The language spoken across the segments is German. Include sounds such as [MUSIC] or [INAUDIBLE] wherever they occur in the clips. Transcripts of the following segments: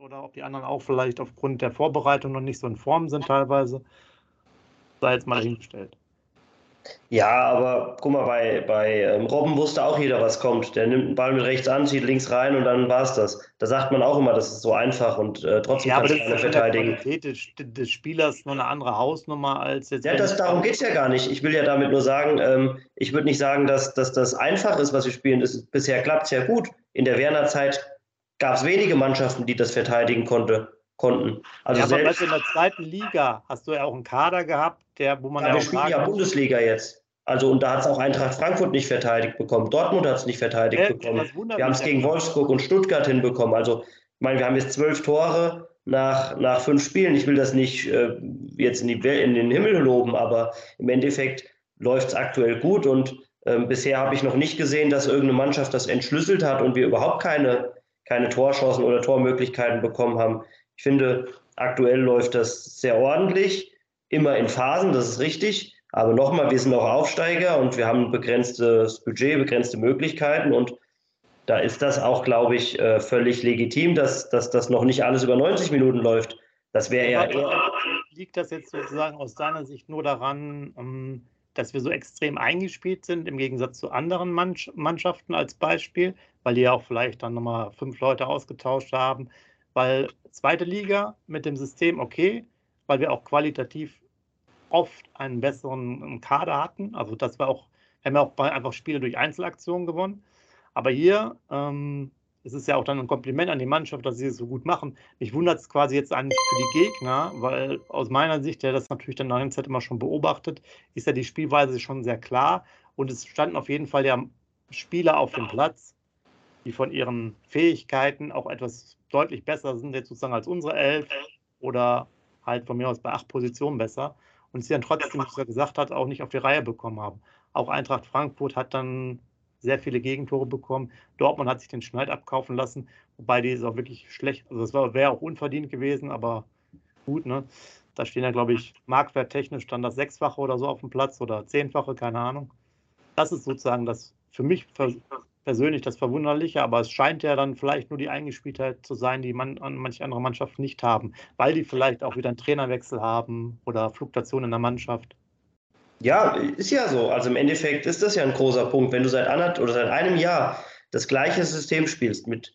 oder ob die anderen auch vielleicht aufgrund der Vorbereitung noch nicht so in Form sind teilweise. Sei jetzt mal dahingestellt. Ja, aber guck mal, bei, bei ähm, Robben wusste auch jeder, was kommt. Der nimmt den Ball mit rechts an, zieht links rein und dann war es das. Da sagt man auch immer, das ist so einfach und äh, trotzdem ja, kann keiner verteidigen. Die Qualität des, des, Spielers nur eine andere Hausnummer als jetzt. Ja, das, darum geht es ja gar nicht. Ich will ja damit nur sagen, ähm, ich würde nicht sagen, dass, dass das einfach ist, was wir spielen. Das, bisher klappt es ja gut. In der Werner-Zeit gab es wenige Mannschaften, die das verteidigen konnte, konnten. Also ja, aber selbst, in der zweiten Liga hast du ja auch einen Kader gehabt, der, wo man ja, ja wir spielen ja Bundesliga jetzt. Also und da hat es auch Eintracht Frankfurt nicht verteidigt bekommen. Dortmund hat es nicht verteidigt äh, bekommen. Wir haben es gegen Wolfsburg und Stuttgart hinbekommen. Also ich meine, wir haben jetzt zwölf Tore nach, nach fünf Spielen. Ich will das nicht äh, jetzt in, die, in den Himmel loben, aber im Endeffekt läuft es aktuell gut und ähm, bisher habe ich noch nicht gesehen, dass irgendeine Mannschaft das entschlüsselt hat und wir überhaupt keine, keine Torchancen oder Tormöglichkeiten bekommen haben. Ich finde, aktuell läuft das sehr ordentlich, immer in Phasen, das ist richtig. Aber nochmal, wir sind auch Aufsteiger und wir haben ein begrenztes Budget, begrenzte Möglichkeiten und da ist das auch, glaube ich, äh, völlig legitim, dass, dass das noch nicht alles über 90 Minuten läuft. Das wäre ja eher. Liegt das jetzt sozusagen aus deiner Sicht nur daran, ähm, dass wir so extrem eingespielt sind im Gegensatz zu anderen Mannschaften als Beispiel, weil die ja auch vielleicht dann nochmal fünf Leute ausgetauscht haben? Weil zweite Liga mit dem System okay, weil wir auch qualitativ oft einen besseren Kader hatten. Also das war auch, wir haben ja auch einfach Spiele durch Einzelaktionen gewonnen. Aber hier ähm, es ist ja auch dann ein Kompliment an die Mannschaft, dass sie es so gut machen. Mich wundert es quasi jetzt eigentlich für die Gegner, weil aus meiner Sicht, der das natürlich dann nach Zeit immer schon beobachtet, ist ja die Spielweise schon sehr klar. Und es standen auf jeden Fall ja Spieler auf dem Platz, die von ihren Fähigkeiten auch etwas deutlich besser sind, jetzt sozusagen als unsere Elf oder halt von mir aus bei acht Positionen besser und sie dann trotzdem, wie er gesagt hat, auch nicht auf die Reihe bekommen haben. Auch Eintracht Frankfurt hat dann sehr viele Gegentore bekommen. Dortmund hat sich den Schneid abkaufen lassen, wobei die ist auch wirklich schlecht. Also das wäre auch unverdient gewesen, aber gut, ne? Da stehen ja, glaube ich, marktwerttechnisch dann das Sechsfache oder so auf dem Platz oder Zehnfache, keine Ahnung. Das ist sozusagen das für mich persönlich das Verwunderliche, aber es scheint ja dann vielleicht nur die Eingespieltheit zu sein, die man, manche andere Mannschaften nicht haben, weil die vielleicht auch wieder einen Trainerwechsel haben oder Fluktuationen in der Mannschaft. Ja, ist ja so. Also im Endeffekt ist das ja ein großer Punkt. Wenn du seit anderth oder seit einem Jahr das gleiche System spielst mit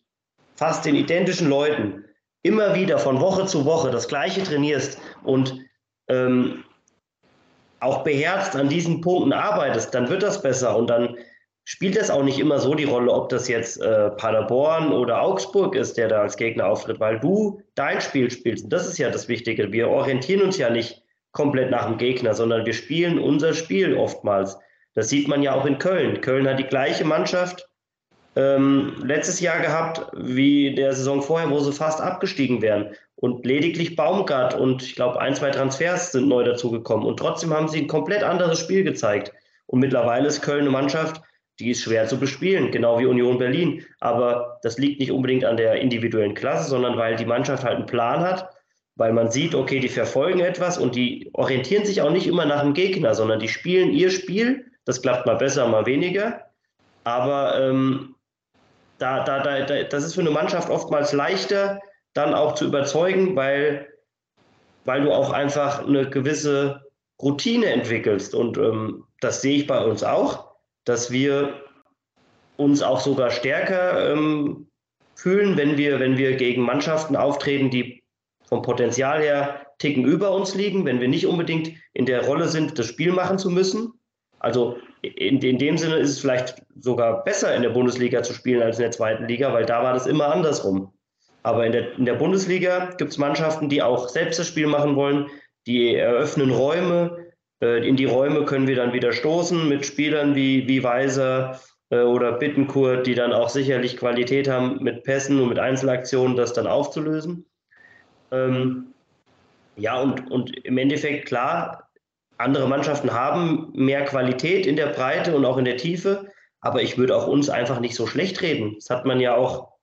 fast den identischen Leuten, immer wieder von Woche zu Woche das gleiche trainierst und ähm, auch beherzt an diesen Punkten arbeitest, dann wird das besser und dann spielt das auch nicht immer so die Rolle, ob das jetzt äh, Paderborn oder Augsburg ist, der da als Gegner auftritt, weil du dein Spiel spielst. Und das ist ja das Wichtige. Wir orientieren uns ja nicht komplett nach dem Gegner, sondern wir spielen unser Spiel oftmals. Das sieht man ja auch in Köln. Köln hat die gleiche Mannschaft ähm, letztes Jahr gehabt wie der Saison vorher, wo sie fast abgestiegen wären. Und lediglich Baumgart und ich glaube ein, zwei Transfers sind neu dazugekommen. Und trotzdem haben sie ein komplett anderes Spiel gezeigt. Und mittlerweile ist Köln eine Mannschaft, die ist schwer zu bespielen, genau wie Union Berlin. Aber das liegt nicht unbedingt an der individuellen Klasse, sondern weil die Mannschaft halt einen Plan hat, weil man sieht, okay, die verfolgen etwas und die orientieren sich auch nicht immer nach dem Gegner, sondern die spielen ihr Spiel. Das klappt mal besser, mal weniger. Aber ähm, da, da, da, das ist für eine Mannschaft oftmals leichter, dann auch zu überzeugen, weil, weil du auch einfach eine gewisse Routine entwickelst. Und ähm, das sehe ich bei uns auch dass wir uns auch sogar stärker ähm, fühlen, wenn wir, wenn wir gegen Mannschaften auftreten, die vom Potenzial her Ticken über uns liegen, wenn wir nicht unbedingt in der Rolle sind, das Spiel machen zu müssen. Also in, in dem Sinne ist es vielleicht sogar besser, in der Bundesliga zu spielen als in der zweiten Liga, weil da war das immer andersrum. Aber in der, in der Bundesliga gibt es Mannschaften, die auch selbst das Spiel machen wollen, die eröffnen Räume, äh, in die Räume können wir dann wieder stoßen mit Spielern wie, wie Weiser äh, oder Bittenkurt, die dann auch sicherlich Qualität haben, mit Pässen und mit Einzelaktionen das dann aufzulösen. Ähm, ja, und, und im Endeffekt klar, andere Mannschaften haben mehr Qualität in der Breite und auch in der Tiefe, aber ich würde auch uns einfach nicht so schlecht reden. Das hat man ja auch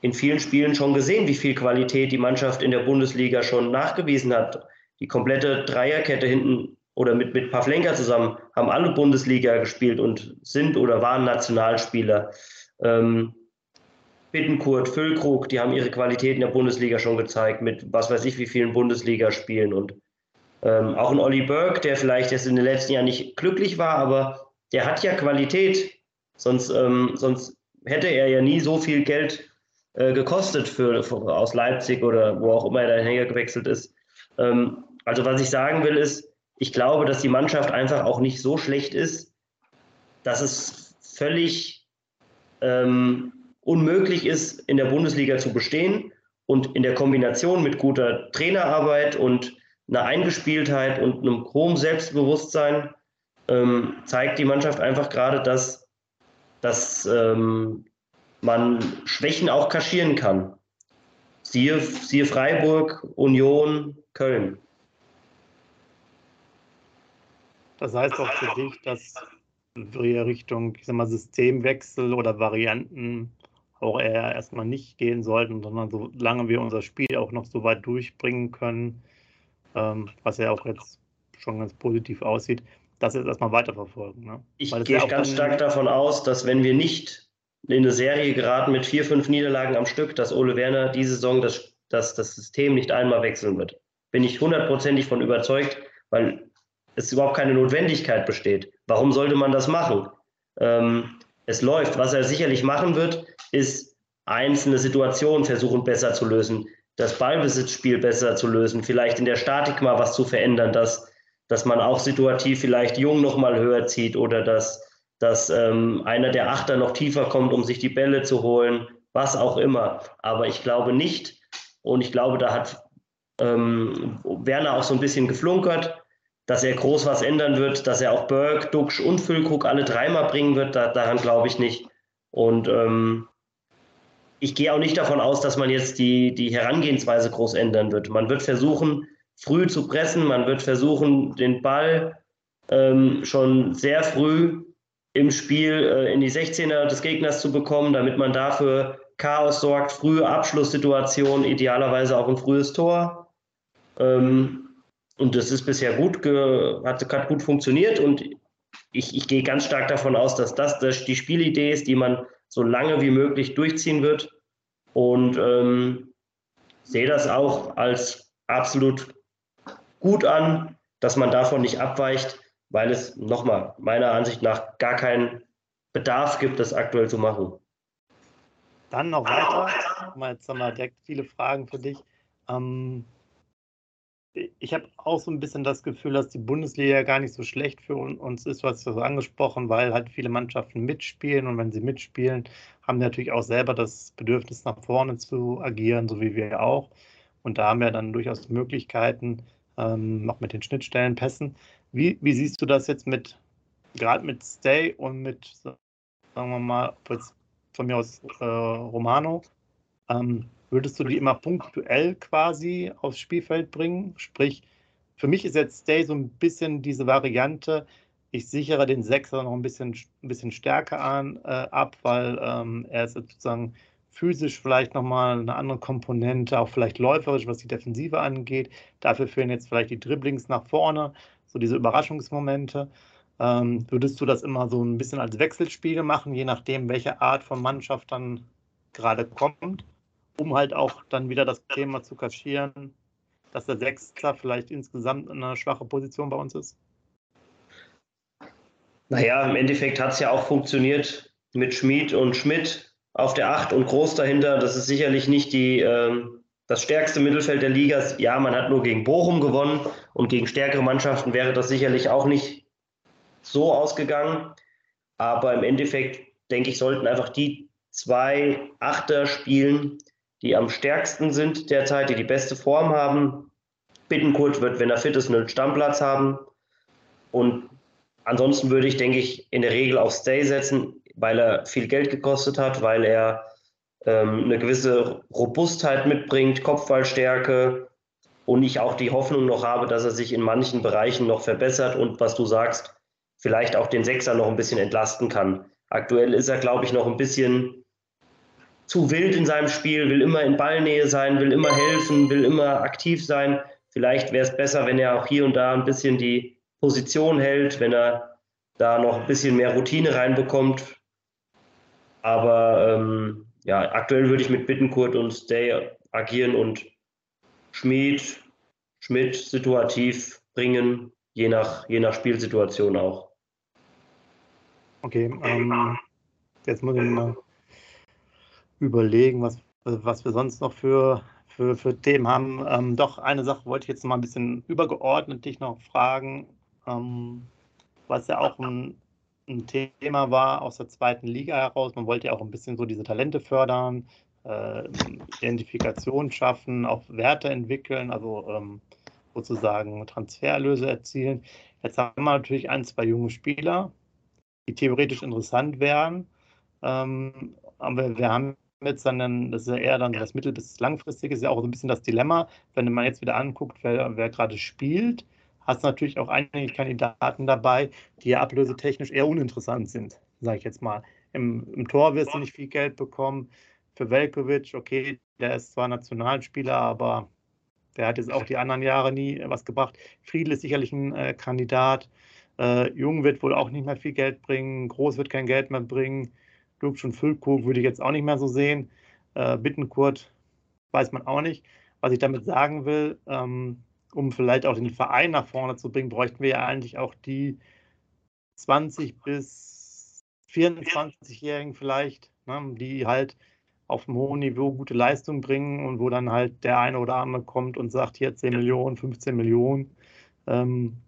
in vielen Spielen schon gesehen, wie viel Qualität die Mannschaft in der Bundesliga schon nachgewiesen hat. Die komplette Dreierkette hinten oder mit, mit Pavlenka zusammen haben alle Bundesliga gespielt und sind oder waren Nationalspieler. Ähm, Bittenkurt, Füllkrug, die haben ihre Qualität in der Bundesliga schon gezeigt, mit was weiß ich wie vielen Bundesligaspielen. Und ähm, auch ein Olli Burke, der vielleicht jetzt in den letzten Jahren nicht glücklich war, aber der hat ja Qualität. Sonst, ähm, sonst hätte er ja nie so viel Geld äh, gekostet für, für, aus Leipzig oder wo auch immer er dahin gewechselt ist. Ähm, also was ich sagen will ist, ich glaube, dass die Mannschaft einfach auch nicht so schlecht ist, dass es völlig ähm, unmöglich ist, in der Bundesliga zu bestehen. Und in der Kombination mit guter Trainerarbeit und einer Eingespieltheit und einem hohen Selbstbewusstsein ähm, zeigt die Mannschaft einfach gerade, dass, dass ähm, man Schwächen auch kaschieren kann. Siehe, siehe Freiburg, Union, Köln. Das heißt auch für dich, dass wir Richtung ich sag mal, Systemwechsel oder Varianten auch eher erstmal nicht gehen sollten, sondern solange wir unser Spiel auch noch so weit durchbringen können, ähm, was ja auch jetzt schon ganz positiv aussieht, das jetzt erstmal weiterverfolgen. Ne? Ich gehe ja ganz stark davon aus, dass wenn wir nicht in eine Serie geraten mit vier, fünf Niederlagen am Stück, dass Ole Werner diese Saison das, das, das System nicht einmal wechseln wird. Bin ich hundertprozentig von überzeugt, weil es überhaupt keine Notwendigkeit besteht. Warum sollte man das machen? Ähm, es läuft. Was er sicherlich machen wird, ist einzelne Situationen versuchen besser zu lösen, das Ballbesitzspiel besser zu lösen, vielleicht in der Statik mal was zu verändern, dass, dass man auch situativ vielleicht Jung noch mal höher zieht oder dass, dass ähm, einer der Achter noch tiefer kommt, um sich die Bälle zu holen, was auch immer. Aber ich glaube nicht, und ich glaube, da hat ähm, Werner auch so ein bisschen geflunkert, dass er groß was ändern wird, dass er auch Berg, Duxch und Füllkrug alle dreimal bringen wird, da, daran glaube ich nicht. Und ähm, ich gehe auch nicht davon aus, dass man jetzt die, die Herangehensweise groß ändern wird. Man wird versuchen, früh zu pressen, man wird versuchen, den Ball ähm, schon sehr früh im Spiel äh, in die 16er des Gegners zu bekommen, damit man dafür Chaos sorgt, frühe Abschlusssituationen, idealerweise auch ein frühes Tor. Ähm, und das ist bisher gut, hat, hat gut funktioniert und ich, ich gehe ganz stark davon aus, dass das, das die Spielidee ist, die man so lange wie möglich durchziehen wird. Und ähm, sehe das auch als absolut gut an, dass man davon nicht abweicht, weil es nochmal meiner Ansicht nach gar keinen Bedarf gibt, das aktuell zu machen. Dann noch weiter. Jetzt haben wir direkt viele Fragen für dich. Ähm, ich habe auch so ein bisschen das Gefühl, dass die Bundesliga gar nicht so schlecht für uns ist, was so angesprochen, weil halt viele Mannschaften mitspielen und wenn sie mitspielen, haben natürlich auch selber das Bedürfnis nach vorne zu agieren, so wie wir auch. Und da haben wir dann durchaus Möglichkeiten, ähm, auch mit den Schnittstellenpässen. Wie, wie siehst du das jetzt mit, gerade mit Stay und mit, sagen wir mal, von mir aus äh, Romano? Ähm, Würdest du die immer punktuell quasi aufs Spielfeld bringen? Sprich, für mich ist jetzt Stay so ein bisschen diese Variante, ich sichere den Sechser noch ein bisschen, ein bisschen stärker an, äh, ab, weil ähm, er ist sozusagen physisch vielleicht nochmal eine andere Komponente, auch vielleicht läuferisch, was die Defensive angeht. Dafür fehlen jetzt vielleicht die Dribblings nach vorne, so diese Überraschungsmomente. Ähm, würdest du das immer so ein bisschen als Wechselspiel machen, je nachdem, welche Art von Mannschaft dann gerade kommt? Um halt auch dann wieder das Thema zu kaschieren, dass der Sechster vielleicht insgesamt eine schwache Position bei uns ist? Naja, im Endeffekt hat es ja auch funktioniert mit Schmid und Schmidt auf der Acht und Groß dahinter. Das ist sicherlich nicht die, äh, das stärkste Mittelfeld der Liga. Ja, man hat nur gegen Bochum gewonnen und gegen stärkere Mannschaften wäre das sicherlich auch nicht so ausgegangen. Aber im Endeffekt, denke ich, sollten einfach die zwei Achter spielen, die am stärksten sind derzeit, die die beste Form haben. Bittenkurt wird, wenn er fit ist, einen Stammplatz haben. Und ansonsten würde ich, denke ich, in der Regel auf Stay setzen, weil er viel Geld gekostet hat, weil er ähm, eine gewisse Robustheit mitbringt, Kopfballstärke und ich auch die Hoffnung noch habe, dass er sich in manchen Bereichen noch verbessert und was du sagst, vielleicht auch den Sechser noch ein bisschen entlasten kann. Aktuell ist er, glaube ich, noch ein bisschen zu wild in seinem Spiel, will immer in Ballnähe sein, will immer helfen, will immer aktiv sein. Vielleicht wäre es besser, wenn er auch hier und da ein bisschen die Position hält, wenn er da noch ein bisschen mehr Routine reinbekommt. Aber ähm, ja, aktuell würde ich mit Bittenkurt und Stay agieren und Schmied, Schmidt situativ bringen, je nach, je nach Spielsituation auch. Okay, ähm, jetzt muss ich mal überlegen, was, was wir sonst noch für, für, für Themen haben. Ähm, doch, eine Sache wollte ich jetzt mal ein bisschen übergeordnet dich noch fragen, ähm, was ja auch ein, ein, Thema war aus der zweiten Liga heraus. Man wollte ja auch ein bisschen so diese Talente fördern, äh, Identifikation schaffen, auch Werte entwickeln, also ähm, sozusagen Transfererlöse erzielen. Jetzt haben wir natürlich ein, zwei junge Spieler, die theoretisch interessant wären. Ähm, aber wir haben jetzt dann, das ist ja eher dann das mittel- bis langfristige, ist ja auch so ein bisschen das Dilemma, wenn man jetzt wieder anguckt, wer, wer gerade spielt, hast du natürlich auch einige Kandidaten dabei, die ja ablösetechnisch eher uninteressant sind, sage ich jetzt mal. Im, Im, Tor wirst du nicht viel Geld bekommen. Für Velkovic, okay, der ist zwar Nationalspieler, aber der hat jetzt auch die anderen Jahre nie was gebracht. Friedel ist sicherlich ein äh, Kandidat. Äh, Jung wird wohl auch nicht mehr viel Geld bringen. Groß wird kein Geld mehr bringen. Lubsch und Füllkrug würde ich jetzt auch nicht mehr so sehen. Äh, Bittenkurt weiß man auch nicht. Was ich damit sagen will, ähm, um vielleicht auch den Verein nach vorne zu bringen, bräuchten wir ja eigentlich auch die 20 bis 24-Jährigen vielleicht, ne, die halt auf einem hohen Niveau gute Leistung bringen und wo dann halt der eine oder andere kommt und sagt, hier 10 Millionen, 15 Millionen. Ähm,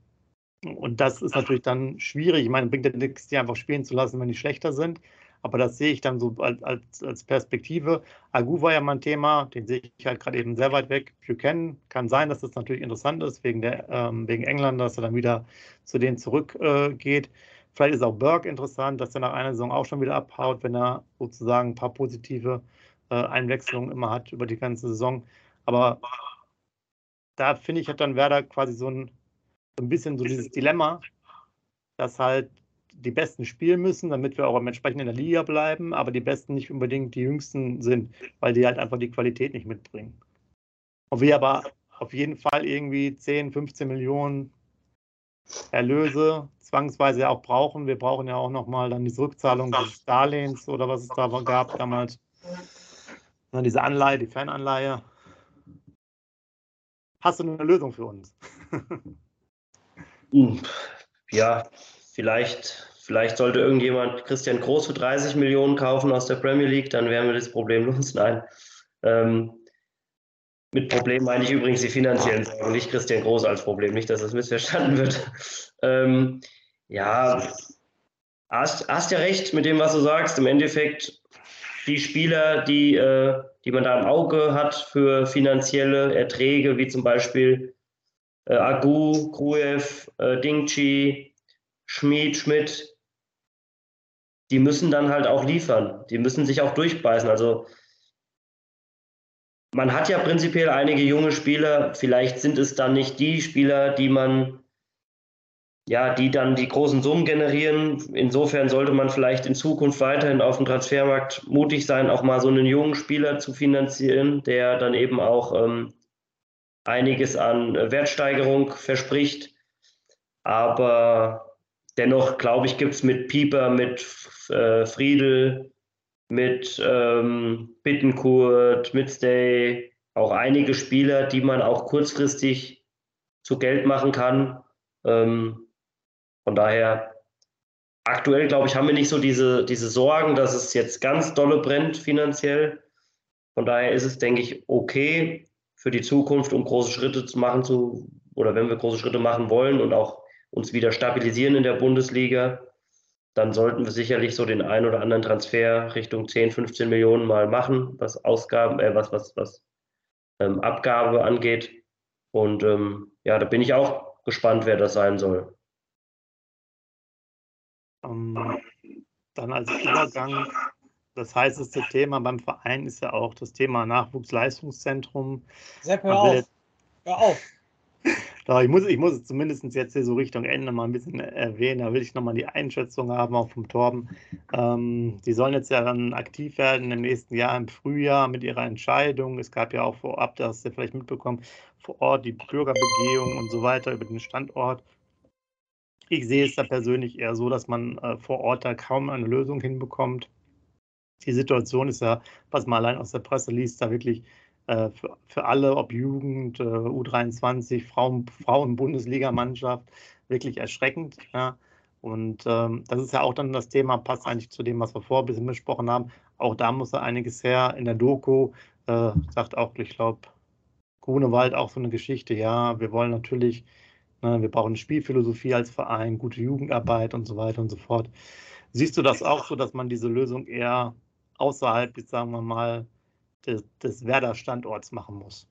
und das ist natürlich dann schwierig. Ich meine, bringt ja nichts, die einfach spielen zu lassen, wenn die schlechter sind. Aber das sehe ich dann so als, als, Perspektive. Agu war ja mein Thema, den sehe ich halt gerade eben sehr weit weg. Buchanan kann sein, dass das natürlich interessant ist, wegen, der, ähm, wegen England, dass er dann wieder zu denen zurückgeht. Äh, Vielleicht ist auch Burke interessant, dass er nach einer Saison auch schon wieder abhaut, wenn er sozusagen ein paar positive äh, Einwechslungen immer hat über die ganze Saison. Aber da finde ich, hat dann Werder quasi so ein, so ein bisschen so dieses Dilemma, dass halt die Besten spielen müssen, damit wir auch entsprechend in der Liga bleiben, aber die Besten nicht unbedingt die Jüngsten sind, weil die halt einfach die Qualität nicht mitbringen. Und wir aber auf jeden Fall irgendwie 10, 15 Millionen Erlöse zwangsweise auch brauchen. Wir brauchen ja auch nochmal dann diese Rückzahlung des Darlehens oder was es da gab damals. Dann diese Anleihe, die Fananleihe. Hast du eine Lösung für uns? [LAUGHS] ja, vielleicht, vielleicht sollte irgendjemand Christian Groß für 30 Millionen kaufen aus der Premier League, dann wären wir das Problem los. [LAUGHS] Nein. Ähm, mit Problem meine ich übrigens die finanziellen Sorgen, nicht Christian Groß als Problem, nicht, dass das missverstanden wird. [LAUGHS] Ähm, ja, hast, hast ja recht mit dem, was du sagst. Im Endeffekt die Spieler, die, äh, die man da im Auge hat für finanzielle Erträge, wie zum Beispiel äh, Agu, Gruev, äh, Dingchi, Schmid, Schmidt, die müssen dann halt auch liefern. Die müssen sich auch durchbeißen. Also man hat ja prinzipiell einige junge Spieler. Vielleicht sind es dann nicht die Spieler, die man, ja, die dann die großen Summen generieren. Insofern sollte man vielleicht in Zukunft weiterhin auf dem Transfermarkt mutig sein, auch mal so einen jungen Spieler zu finanzieren, der dann eben auch ähm, einiges an Wertsteigerung verspricht. Aber dennoch, glaube ich, gibt es mit Pieper, mit äh, Friedel, mit ähm, Bittenkurt, mit Stay, auch einige Spieler, die man auch kurzfristig zu Geld machen kann. Ähm, von daher, aktuell, glaube ich, haben wir nicht so diese, diese Sorgen, dass es jetzt ganz dolle brennt finanziell. Von daher ist es, denke ich, okay für die Zukunft, um große Schritte zu machen zu, oder wenn wir große Schritte machen wollen und auch uns wieder stabilisieren in der Bundesliga, dann sollten wir sicherlich so den einen oder anderen Transfer Richtung 10, 15 Millionen mal machen, was Ausgaben, äh, was, was, was ähm, Abgabe angeht. Und ähm, ja, da bin ich auch gespannt, wer das sein soll. Um, ähm, dann als Übergang, das heißeste Thema beim Verein ist ja auch das Thema Nachwuchsleistungszentrum. Sepp, hör auf. Hör auf. Ich muss, ich muss es zumindest jetzt hier so Richtung Ende mal ein bisschen erwähnen. Da will ich nochmal die Einschätzung haben, auch vom Torben. Ähm, die sollen jetzt ja dann aktiv werden im nächsten Jahr im Frühjahr mit ihrer Entscheidung. Es gab ja auch vorab, das hast du vielleicht mitbekommen, vor Ort die Bürgerbegehung und so weiter über den Standort. Ich sehe es da persönlich eher so, dass man äh, vor Ort da kaum eine Lösung hinbekommt. die Situation ist ja, was man allein aus der Presse liest, da wirklich äh, für, für alle, ob Jugend, äh, U23, Frauen, Frauen-Bundesligamannschaft, wirklich erschreckend. Ja. Und ähm, das ist ja auch dann das Thema, passt eigentlich zu dem, was wir vorher ein bisschen besprochen haben. Auch da muss er einiges her. In der Doku äh, sagt auch, ich glaube, Grunewald auch so eine Geschichte. Ja, wir wollen natürlich, ne, wir brauchen Spielphilosophie als Verein, gute Jugendarbeit und so weiter und so fort. Siehst du das auch so, dass man diese Lösung eher außerhalb, sagen wir mal, des, des Werder-Standorts machen muss?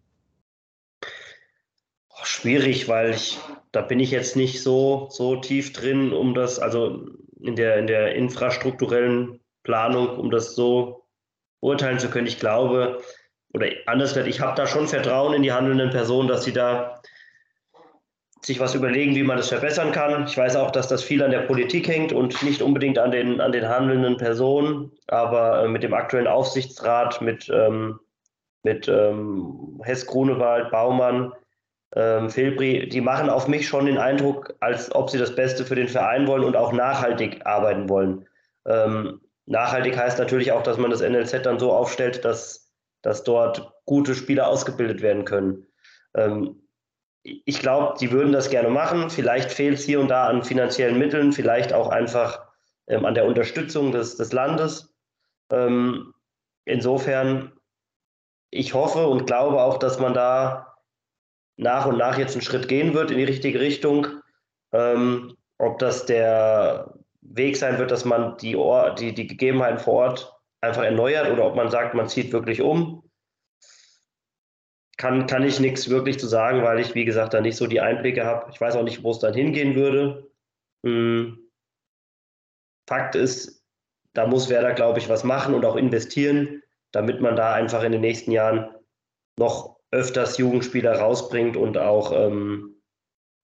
Schwierig, weil ich, da bin ich jetzt nicht so, so tief drin, um das, also in der, in der infrastrukturellen Planung, um das so urteilen zu können. Ich glaube, oder anders gesagt, ich habe da schon Vertrauen in die handelnden Personen, dass sie da sich was überlegen, wie man das verbessern kann. Ich weiß auch, dass das viel an der Politik hängt und nicht unbedingt an den, an den handelnden Personen, aber äh, mit dem aktuellen Aufsichtsrat, mit, ähm, mit ähm, Hess Grunewald, Baumann, ähm, Filbri, die machen auf mich schon den Eindruck, als ob sie das Beste für den Verein wollen und auch nachhaltig arbeiten wollen. Ähm, nachhaltig heißt natürlich auch, dass man das NLZ dann so aufstellt, dass, dass dort gute Spieler ausgebildet werden können. Ähm, ich glaube, die würden das gerne machen. Vielleicht fehlt es hier und da an finanziellen Mitteln, vielleicht auch einfach ähm, an der Unterstützung des, des Landes. Ähm, insofern, ich hoffe und glaube auch, dass man da nach und nach jetzt einen Schritt gehen wird in die richtige Richtung. Ähm, ob das der Weg sein wird, dass man die, Or die, die Gegebenheiten vor Ort einfach erneuert oder ob man sagt, man zieht wirklich um kann, kann ich nichts wirklich zu sagen, weil ich, wie gesagt, da nicht so die Einblicke habe. Ich weiß auch nicht, wo es dann hingehen würde. Hm. Fakt ist, da muss Werder, glaube ich, was machen und auch investieren, damit man da einfach in den nächsten Jahren noch öfters Jugendspieler rausbringt und auch ähm,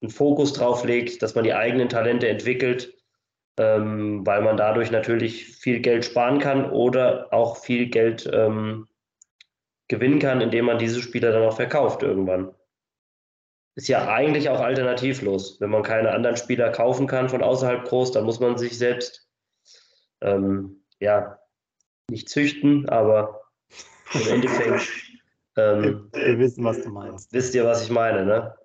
einen Fokus drauf legt, dass man die eigenen Talente entwickelt, ähm, weil man dadurch natürlich viel Geld sparen kann oder auch viel Geld ähm, gewinnen kann, indem man diese Spieler dann auch verkauft irgendwann. Ist ja eigentlich auch alternativlos. Wenn man keine anderen Spieler kaufen kann von außerhalb groß, dann muss man sich selbst ähm, ja nicht züchten, aber im Endeffekt [LAUGHS] ähm, wir, wir, wissen, was du meinst. Wisst ihr, was ich meine, ne?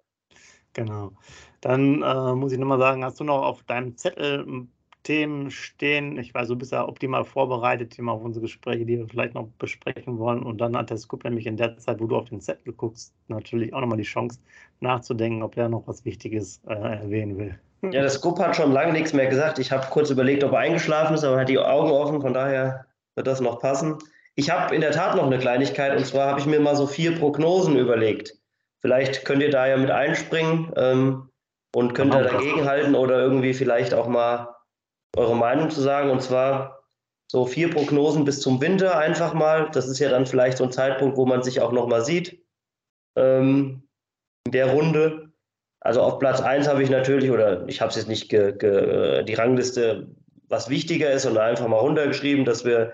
Genau. Dann äh, muss ich nochmal sagen, hast du noch auf deinem Zettel Themen stehen. Ich weiß, du bist ja optimal vorbereitet immer auf unsere Gespräche, die wir vielleicht noch besprechen wollen. Und dann hat der Scoop nämlich in der Zeit, wo du auf den Zettel guckst, natürlich auch nochmal die Chance nachzudenken, ob er noch was Wichtiges äh, erwähnen will. Ja, der Scoop hat schon lange nichts mehr gesagt. Ich habe kurz überlegt, ob er eingeschlafen ist, aber er hat die Augen offen, von daher wird das noch passen. Ich habe in der Tat noch eine Kleinigkeit und zwar habe ich mir mal so vier Prognosen überlegt. Vielleicht könnt ihr da ja mit einspringen ähm, und könnt ihr dagegen halten oder irgendwie vielleicht auch mal eure Meinung zu sagen. Und zwar so vier Prognosen bis zum Winter einfach mal. Das ist ja dann vielleicht so ein Zeitpunkt, wo man sich auch nochmal sieht ähm, in der Runde. Also auf Platz 1 habe ich natürlich, oder ich habe es jetzt nicht ge, ge, die Rangliste, was wichtiger ist, sondern einfach mal runtergeschrieben, dass wir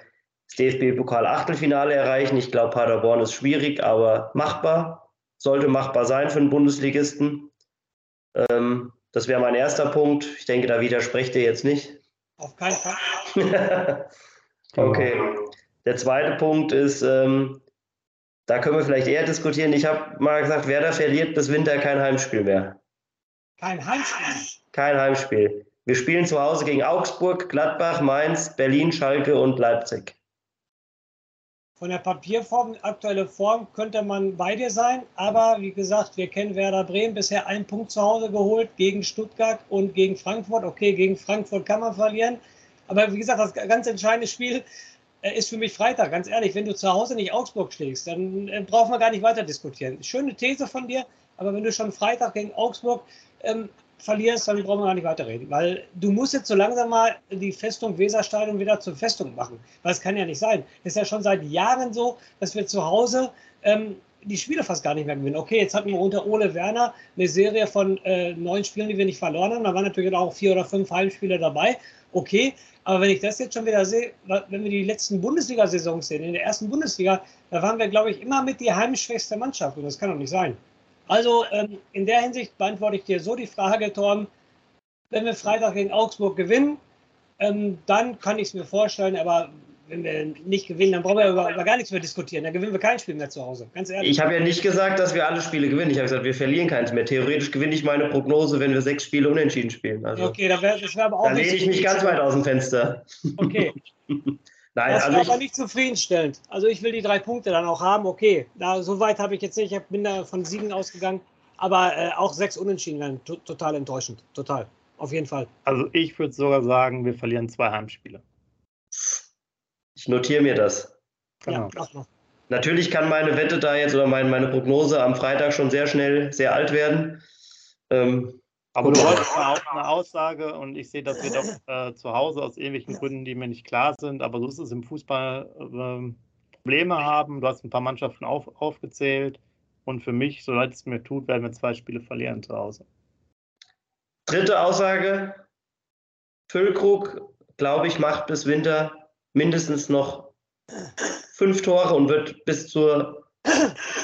das DFB-Pokal-Achtelfinale erreichen. Ich glaube, Paderborn ist schwierig, aber machbar. Sollte machbar sein für einen Bundesligisten. Ähm, das wäre mein erster Punkt. Ich denke, da widersprecht ihr jetzt nicht. Auf keinen Fall. [LAUGHS] okay. Der zweite Punkt ist, ähm, da können wir vielleicht eher diskutieren. Ich habe mal gesagt, Werder verliert bis Winter kein Heimspiel mehr. Kein Heimspiel? Kein Heimspiel. Wir spielen zu Hause gegen Augsburg, Gladbach, Mainz, Berlin, Schalke und Leipzig. Von der Papierform, aktuelle Form, könnte man bei dir sein. Aber wie gesagt, wir kennen Werder Bremen bisher einen Punkt zu Hause geholt gegen Stuttgart und gegen Frankfurt. Okay, gegen Frankfurt kann man verlieren. Aber wie gesagt, das ganz entscheidende Spiel äh, ist für mich Freitag. Ganz ehrlich, wenn du zu Hause nicht Augsburg schlägst, dann äh, brauchen wir gar nicht weiter diskutieren. Schöne These von dir. Aber wenn du schon Freitag gegen Augsburg ähm, verlierst, dann brauchen wir gar nicht weiterreden. Weil du musst jetzt so langsam mal die Festung Weserstadion wieder zur Festung machen. Weil es kann ja nicht sein. Es ist ja schon seit Jahren so, dass wir zu Hause ähm, die Spiele fast gar nicht mehr gewinnen. Okay, jetzt hatten wir unter Ole Werner eine Serie von äh, neun Spielen, die wir nicht verloren haben. Da waren natürlich auch vier oder fünf Heimspiele dabei. Okay, aber wenn ich das jetzt schon wieder sehe, wenn wir die letzten Bundesliga-Saisons sehen, in der ersten Bundesliga, da waren wir, glaube ich, immer mit die heimschwächste Mannschaft. Und das kann doch nicht sein. Also ähm, in der Hinsicht beantworte ich dir so die Frage, Torben, wenn wir Freitag gegen Augsburg gewinnen, ähm, dann kann ich es mir vorstellen, aber wenn wir nicht gewinnen, dann brauchen wir über, über, gar nichts mehr diskutieren. Dann gewinnen wir kein Spiel mehr zu Hause. Ganz ehrlich. Ich habe ja nicht gesagt, dass wir alle Spiele gewinnen. Ich habe gesagt, wir verlieren keins mehr. Theoretisch gewinne ich meine Prognose, wenn wir sechs Spiele unentschieden spielen. Also, okay, da wär, das wäre aber auch. Da lehne ich mich ganz weit aus dem Fenster. Okay. [LAUGHS] Nein, das also ist aber nicht zufriedenstellend. Also ich will die drei Punkte dann auch haben. Okay, da, so weit habe ich jetzt nicht. Ich bin da von Siegen ausgegangen. Aber äh, auch sechs Unentschieden dann total enttäuschend. Total. Auf jeden Fall. Also ich würde sogar sagen, wir verlieren zwei Heimspiele. Ich notiere mir das. Genau. Ja, Natürlich kann meine Wette da jetzt oder meine, meine Prognose am Freitag schon sehr schnell sehr alt werden. Ähm, aber du wolltest auch eine Aussage und ich sehe, dass wir doch [LAUGHS] äh, zu Hause aus irgendwelchen Gründen, die mir nicht klar sind, aber so ist es im Fußball, äh, Probleme haben. Du hast ein paar Mannschaften auf, aufgezählt und für mich, so leid es mir tut, werden wir zwei Spiele verlieren zu Hause. Dritte Aussage. Füllkrug, glaube ich, macht bis Winter mindestens noch fünf Tore und wird bis zur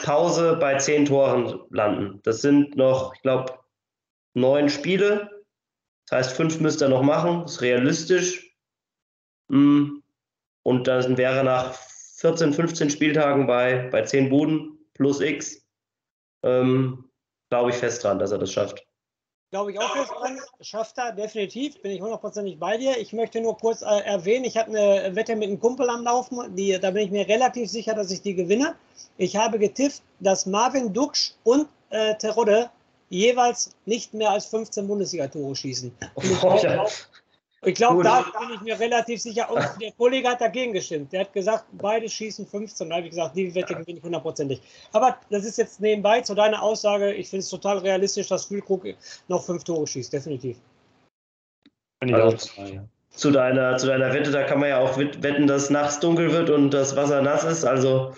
Pause bei zehn Toren landen. Das sind noch, ich glaube, neun Spiele. Das heißt, fünf müsste er noch machen. Ist realistisch. Mm. Und dann wäre nach 14, 15 Spieltagen bei, bei 10 Buden plus X. Ähm, Glaube ich fest dran, dass er das schafft. Glaube ich auch fest dran. Schafft er definitiv. Bin ich hundertprozentig bei dir. Ich möchte nur kurz äh, erwähnen, ich habe eine Wette mit einem Kumpel am Laufen. Die, da bin ich mir relativ sicher, dass ich die gewinne. Ich habe getippt, dass Marvin Duksch und äh, Terodde jeweils nicht mehr als 15 Bundesliga-Tore schießen. Und ich glaube, ja. glaub, da bin ich mir relativ sicher. Und der Kollege hat dagegen gestimmt. Der hat gesagt, beide schießen 15. Da habe ich gesagt, die Wette gewinne ich hundertprozentig. Aber das ist jetzt nebenbei zu deiner Aussage. Ich finde es total realistisch, dass Füllkrug noch fünf Tore schießt. Definitiv. Also, zu, deiner, zu deiner Wette, da kann man ja auch wetten, dass nachts dunkel wird und das Wasser nass ist. Also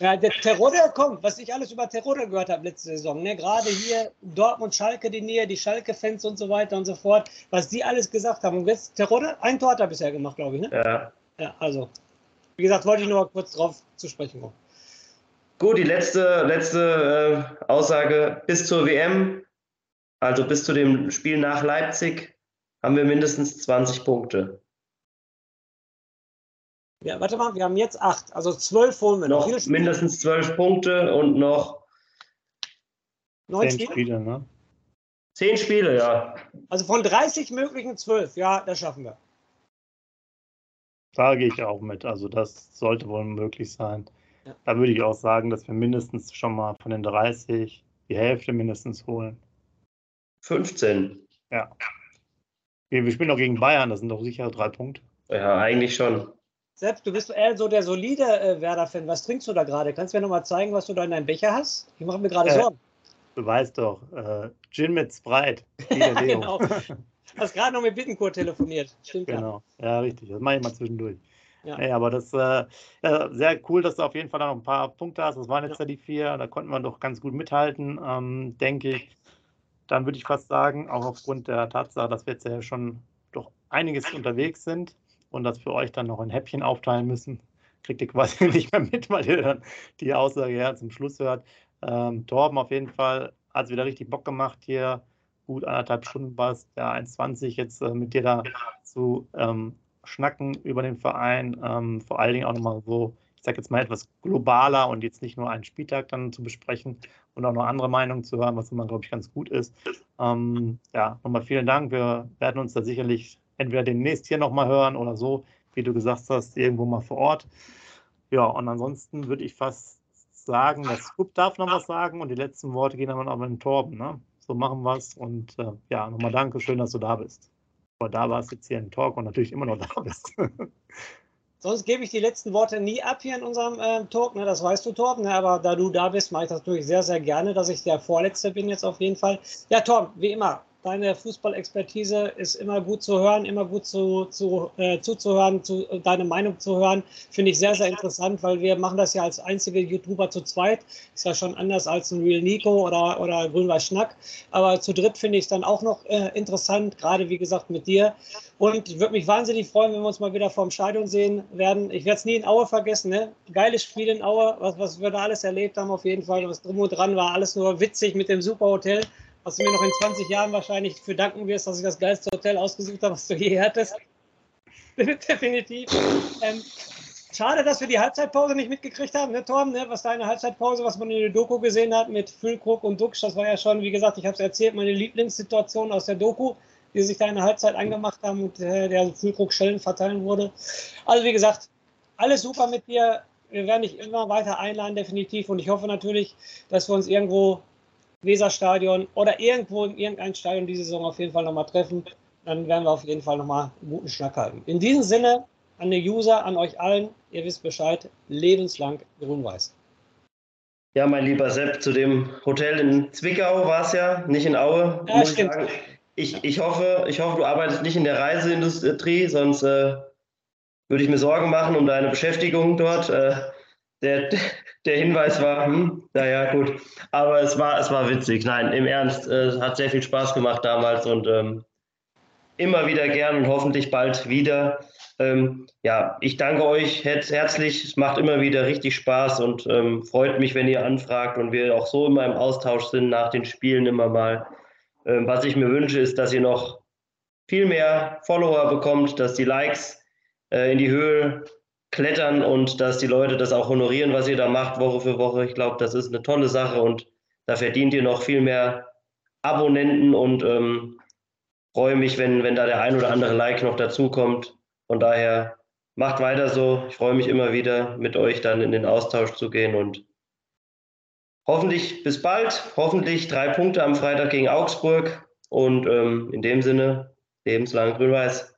ja, der Terodde kommt, was ich alles über Terodde gehört habe letzte Saison. Ne? Gerade hier Dortmund, Schalke, die Nähe, die Schalke-Fans und so weiter und so fort, was die alles gesagt haben. Und jetzt Terodde, ein Tor hat er bisher gemacht, glaube ich. Ne? Ja. Ja, also, wie gesagt, wollte ich nur mal kurz drauf zu sprechen kommen. Gut, die letzte, letzte äh, Aussage bis zur WM, also bis zu dem Spiel nach Leipzig, haben wir mindestens 20 Punkte. Ja, warte mal, wir haben jetzt acht, also zwölf holen wir noch. noch mindestens zwölf Punkte und noch neun Spiele. Spiele ne? Zehn Spiele, ja. Also von 30 möglichen zwölf, ja, das schaffen wir. Da gehe ich auch mit. Also das sollte wohl möglich sein. Ja. Da würde ich auch sagen, dass wir mindestens schon mal von den 30 die Hälfte mindestens holen. 15. Ja. Wir spielen doch gegen Bayern, das sind doch sicher drei Punkte. Ja, eigentlich schon. Selbst, du bist eher so der solide äh, Werder-Fan. Was trinkst du da gerade? Kannst du mir nochmal zeigen, was du da in deinem Becher hast? Ich mache mir gerade äh, Sorgen. Du weißt doch, äh, Gin mit Sprite. [LAUGHS] genau. Hast gerade noch mit Bittencourt telefoniert. Stimmt genau. ja. Ja, richtig. Das mache ich mal zwischendurch. Ja. Nee, aber das äh, ja, sehr cool, dass du auf jeden Fall noch ein paar Punkte hast. Das waren jetzt ja, ja die vier. Da konnten wir doch ganz gut mithalten, ähm, denke ich. Dann würde ich fast sagen, auch aufgrund der Tatsache, dass wir jetzt ja schon doch einiges unterwegs sind, und das für euch dann noch in Häppchen aufteilen müssen, kriegt ihr quasi [LAUGHS] nicht mehr mit, weil ihr dann die Aussage ja zum Schluss hört. Ähm, Torben auf jeden Fall hat es wieder richtig Bock gemacht hier. Gut anderthalb Stunden war es, der 1,20 jetzt äh, mit dir da zu ähm, schnacken über den Verein. Ähm, vor allen Dingen auch nochmal so, ich sage jetzt mal etwas globaler und jetzt nicht nur einen Spieltag dann zu besprechen und auch noch andere Meinungen zu hören, was immer, glaube ich, ganz gut ist. Ähm, ja, nochmal vielen Dank. Wir werden uns da sicherlich entweder demnächst hier nochmal hören oder so, wie du gesagt hast, irgendwo mal vor Ort. Ja, und ansonsten würde ich fast sagen, der Scoop darf noch was sagen und die letzten Worte gehen dann aber in Torben. Ne? So machen wir es und äh, ja, nochmal danke, schön, dass du da bist. Aber da warst jetzt hier im Talk und natürlich immer noch da bist. [LAUGHS] Sonst gebe ich die letzten Worte nie ab hier in unserem äh, Talk, ne? das weißt du, Torben. Ne? Aber da du da bist, mache ich das natürlich sehr, sehr gerne, dass ich der Vorletzte bin jetzt auf jeden Fall. Ja, Torben, wie immer, deine Fußballexpertise ist immer gut zu hören, immer gut zu, zu, äh, zuzuhören, zu, deine Meinung zu hören. Finde ich sehr, sehr interessant, weil wir machen das ja als einzige YouTuber zu zweit. Ist ja schon anders als ein Real Nico oder, oder Grün-Weiß Schnack. Aber zu dritt finde ich es dann auch noch äh, interessant, gerade wie gesagt mit dir. Und ich würde mich wahnsinnig freuen, wenn wir uns mal wieder vorm Stadion sehen werden. Ich werde es nie in Aue vergessen. Ne? Geiles Spiel in Aue, was, was wir da alles erlebt haben auf jeden Fall. Was drum und dran war, alles nur witzig mit dem Superhotel was du mir noch in 20 Jahren wahrscheinlich für danken wirst, dass ich das geilste Hotel ausgesucht habe, was du je hattest. [LAUGHS] Definitiv. Ähm, Schade, dass wir die Halbzeitpause nicht mitgekriegt haben, ne, Torben? Ne? Was deine Halbzeitpause, was man in der Doku gesehen hat mit Füllkrug und Duxch, das war ja schon, wie gesagt, ich habe es erzählt, meine Lieblingssituation aus der Doku, die sich da in der Halbzeit angemacht haben und äh, der Füllkrug Schellen verteilen wurde. Also, wie gesagt, alles super mit dir. Wir werden dich immer weiter einladen, definitiv. Und ich hoffe natürlich, dass wir uns irgendwo Weserstadion oder irgendwo in irgendein Stadion diese Saison auf jeden Fall nochmal treffen. Dann werden wir auf jeden Fall nochmal einen guten Schnack halten. In diesem Sinne, an die User, an euch allen, ihr wisst Bescheid, lebenslang grün-weiß. Ja, mein lieber Sepp, zu dem Hotel in Zwickau war es ja, nicht in Aue. Ja, stimmt. Ich, ich, ich, hoffe, ich hoffe, du arbeitest nicht in der Reiseindustrie, sonst äh, würde ich mir Sorgen machen um deine Beschäftigung dort. Äh, der, der Hinweis war, hm, naja, gut. Aber es war, es war witzig. Nein, im Ernst, es hat sehr viel Spaß gemacht damals und ähm, immer wieder gern und hoffentlich bald wieder. Ähm, ja, ich danke euch herzlich. Es macht immer wieder richtig Spaß und ähm, freut mich, wenn ihr anfragt und wir auch so immer im Austausch sind nach den Spielen immer mal. Ähm, was ich mir wünsche, ist, dass ihr noch viel mehr Follower bekommt, dass die Likes äh, in die Höhe klettern und dass die Leute das auch honorieren, was ihr da macht, Woche für Woche. Ich glaube, das ist eine tolle Sache und da verdient ihr noch viel mehr Abonnenten und ähm, freue mich, wenn, wenn da der ein oder andere Like noch dazukommt. Von daher macht weiter so. Ich freue mich immer wieder, mit euch dann in den Austausch zu gehen und hoffentlich bis bald. Hoffentlich drei Punkte am Freitag gegen Augsburg und ähm, in dem Sinne lebenslang grün-weiß.